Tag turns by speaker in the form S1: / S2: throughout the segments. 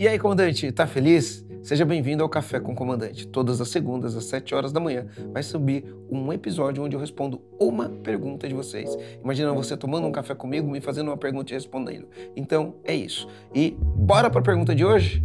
S1: E aí, comandante, tá feliz? Seja bem-vindo ao Café com o Comandante. Todas as segundas, às 7 horas da manhã, vai subir um episódio onde eu respondo uma pergunta de vocês. Imagina você tomando um café comigo, me fazendo uma pergunta e respondendo. Então, é isso. E bora para a pergunta de hoje?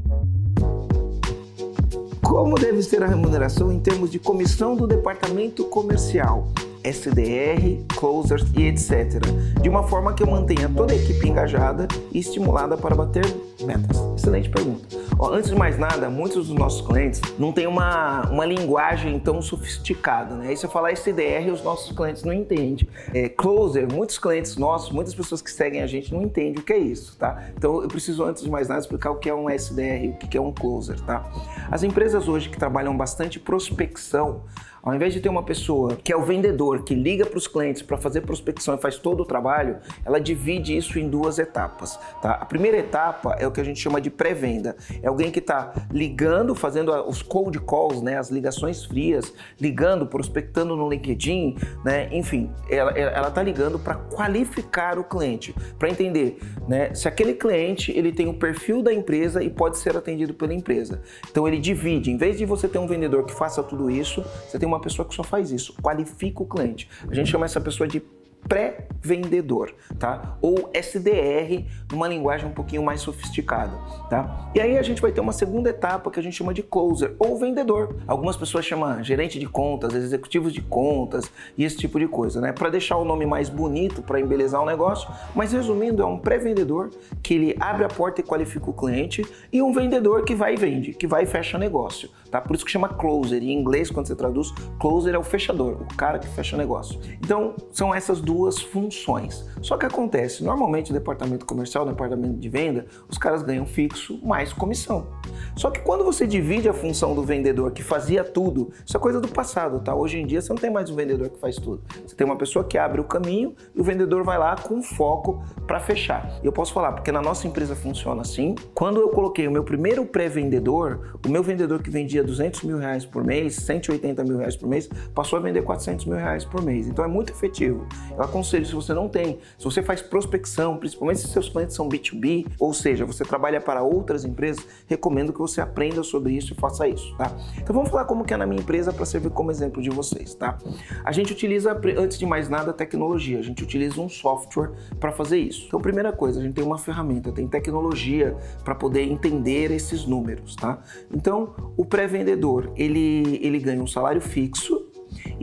S1: Como deve ser a remuneração em termos de comissão do departamento comercial? SDR, closers e etc. De uma forma que eu mantenha toda a equipe engajada e estimulada para bater metas. Excelente pergunta. Ó, antes de mais nada, muitos dos nossos clientes não têm uma, uma linguagem tão sofisticada, né? E se eu falar SDR, os nossos clientes não entendem. É, closer, muitos clientes nossos, muitas pessoas que seguem a gente não entendem o que é isso, tá? Então eu preciso, antes de mais nada, explicar o que é um SDR o que é um closer, tá? As empresas hoje que trabalham bastante prospecção, ao invés de ter uma pessoa que é o vendedor, que liga para os clientes para fazer prospecção e faz todo o trabalho, ela divide isso em duas etapas. Tá? A primeira etapa é o que a gente chama de pré-venda. É alguém que está ligando, fazendo os cold calls, né, as ligações frias, ligando, prospectando no LinkedIn, né, enfim, ela está ligando para qualificar o cliente, para entender né, se aquele cliente ele tem o perfil da empresa e pode ser atendido pela empresa. Então ele divide, em vez de você ter um vendedor que faça tudo isso, você tem uma pessoa que só faz isso, qualifica o cliente. A gente chama essa pessoa de pré-vendedor, tá? Ou SDR, numa linguagem um pouquinho mais sofisticada, tá? E aí a gente vai ter uma segunda etapa que a gente chama de closer ou vendedor. Algumas pessoas chamam gerente de contas, executivos de contas e esse tipo de coisa, né? Para deixar o nome mais bonito, para embelezar o negócio, mas resumindo, é um pré-vendedor que ele abre a porta e qualifica o cliente e um vendedor que vai e vende, que vai e fecha negócio, tá? Por isso que chama closer. Em inglês, quando você traduz, closer é o fechador, o cara que fecha negócio. Então, são essas duas funções. Só que acontece, normalmente o departamento comercial, o departamento de venda, os caras ganham fixo mais comissão. Só que quando você divide a função do vendedor que fazia tudo, isso é coisa do passado, tá? Hoje em dia você não tem mais um vendedor que faz tudo. Você tem uma pessoa que abre o caminho e o vendedor vai lá com foco para fechar. Eu posso falar, porque na nossa empresa funciona assim. Quando eu coloquei o meu primeiro pré-vendedor, o meu vendedor que vendia 200 mil reais por mês, 180 mil reais por mês, passou a vender 400 mil reais por mês. Então é muito efetivo. Eu aconselho, se você não tem, se você faz prospecção, principalmente se seus clientes são B2B, ou seja, você trabalha para outras empresas, recomendo que você aprenda sobre isso e faça isso, tá? Então vamos falar como que é na minha empresa para servir como exemplo de vocês, tá? A gente utiliza, antes de mais nada, tecnologia. A gente utiliza um software para fazer isso. Então, primeira coisa, a gente tem uma ferramenta, tem tecnologia para poder entender esses números, tá? Então, o pré-vendedor, ele, ele ganha um salário fixo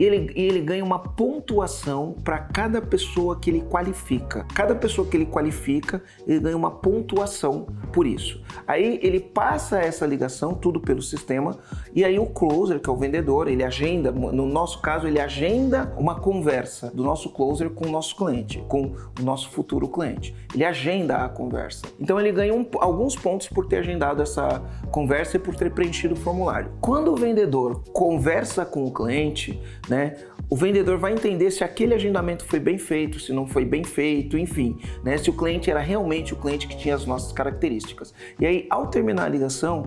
S1: e ele, ele ganha uma pontuação para cada pessoa que ele qualifica. Cada pessoa que ele qualifica, ele ganha uma pontuação por isso. Aí ele passa essa ligação tudo pelo sistema e aí o closer, que é o vendedor, ele agenda, no nosso caso, ele agenda uma conversa do nosso closer com o nosso cliente, com o nosso futuro cliente. Ele agenda a conversa. Então ele ganha um, alguns pontos por ter agendado essa conversa e por ter preenchido o formulário. Quando o vendedor conversa com o cliente, né? O vendedor vai entender se aquele agendamento foi bem feito, se não foi bem feito, enfim, né? Se o cliente era realmente o cliente que tinha as nossas características. E aí, ao terminar a ligação,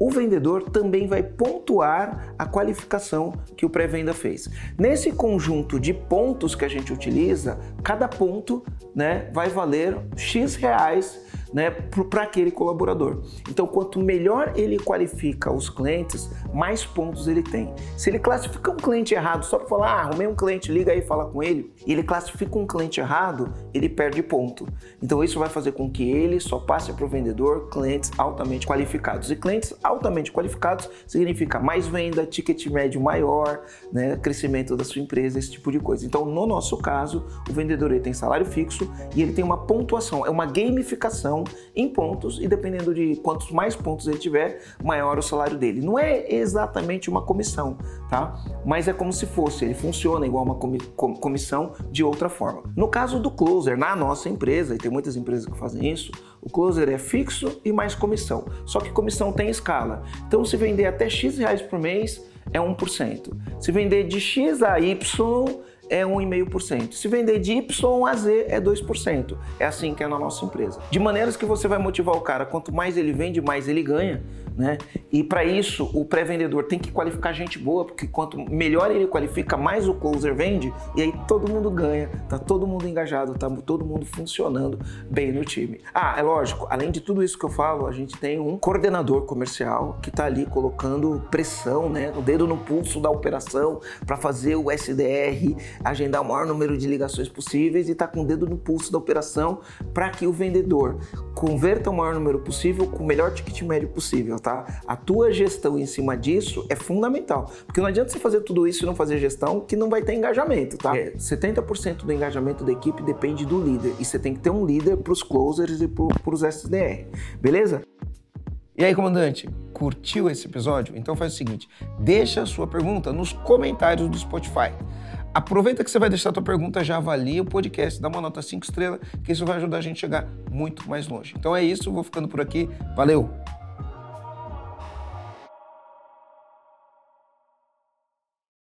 S1: o vendedor também vai pontuar a qualificação que o pré-venda fez. Nesse conjunto de pontos que a gente utiliza, cada ponto né, vai valer X reais né, para aquele colaborador. Então, quanto melhor ele qualifica os clientes, mais pontos ele tem. Se ele classifica um cliente errado só para falar, ah, arrumei um cliente, liga aí e fala com ele, e ele classifica um cliente errado, ele perde ponto. Então, isso vai fazer com que ele só passe para o vendedor clientes altamente qualificados. E clientes altamente qualificados significa mais venda, ticket médio maior, né, crescimento da sua empresa, esse tipo de coisa. Então, no nosso caso, o vendedor ele tem salário fixo e ele tem uma pontuação, é uma gamificação em pontos e dependendo de quantos mais pontos ele tiver, maior o salário dele. Não é exatamente uma comissão, tá? Mas é como se fosse, ele funciona igual uma comissão de outra forma. No caso do closer, na nossa empresa, e tem muitas empresas que fazem isso, o closer é fixo e mais comissão. Só que comissão tem escala. Então, se vender até X reais por mês, é 1%. Se vender de X a Y, é 1,5%. Se vender de Y a Z, é 2%. É assim que é na nossa empresa. De maneiras que você vai motivar o cara, quanto mais ele vende, mais ele ganha. Né? E para isso, o pré-vendedor tem que qualificar gente boa, porque quanto melhor ele qualifica, mais o closer vende, e aí todo mundo ganha, tá todo mundo engajado, tá todo mundo funcionando bem no time. Ah, é lógico, além de tudo isso que eu falo, a gente tem um coordenador comercial que tá ali colocando pressão, né, o dedo no pulso da operação para fazer o SDR, agendar o maior número de ligações possíveis e tá com o dedo no pulso da operação para que o vendedor converta o maior número possível com o melhor ticket médio possível tá? A tua gestão em cima disso é fundamental, porque não adianta você fazer tudo isso e não fazer gestão que não vai ter engajamento, tá? É, 70% do engajamento da equipe depende do líder e você tem que ter um líder para os closers e para os SDR, beleza? E aí, comandante, curtiu esse episódio? Então faz o seguinte, deixa a sua pergunta nos comentários do Spotify. Aproveita que você vai deixar a tua pergunta, já avalia o podcast, dá uma nota 5 estrelas, que isso vai ajudar a gente a chegar muito mais longe. Então é isso, vou ficando por aqui. Valeu!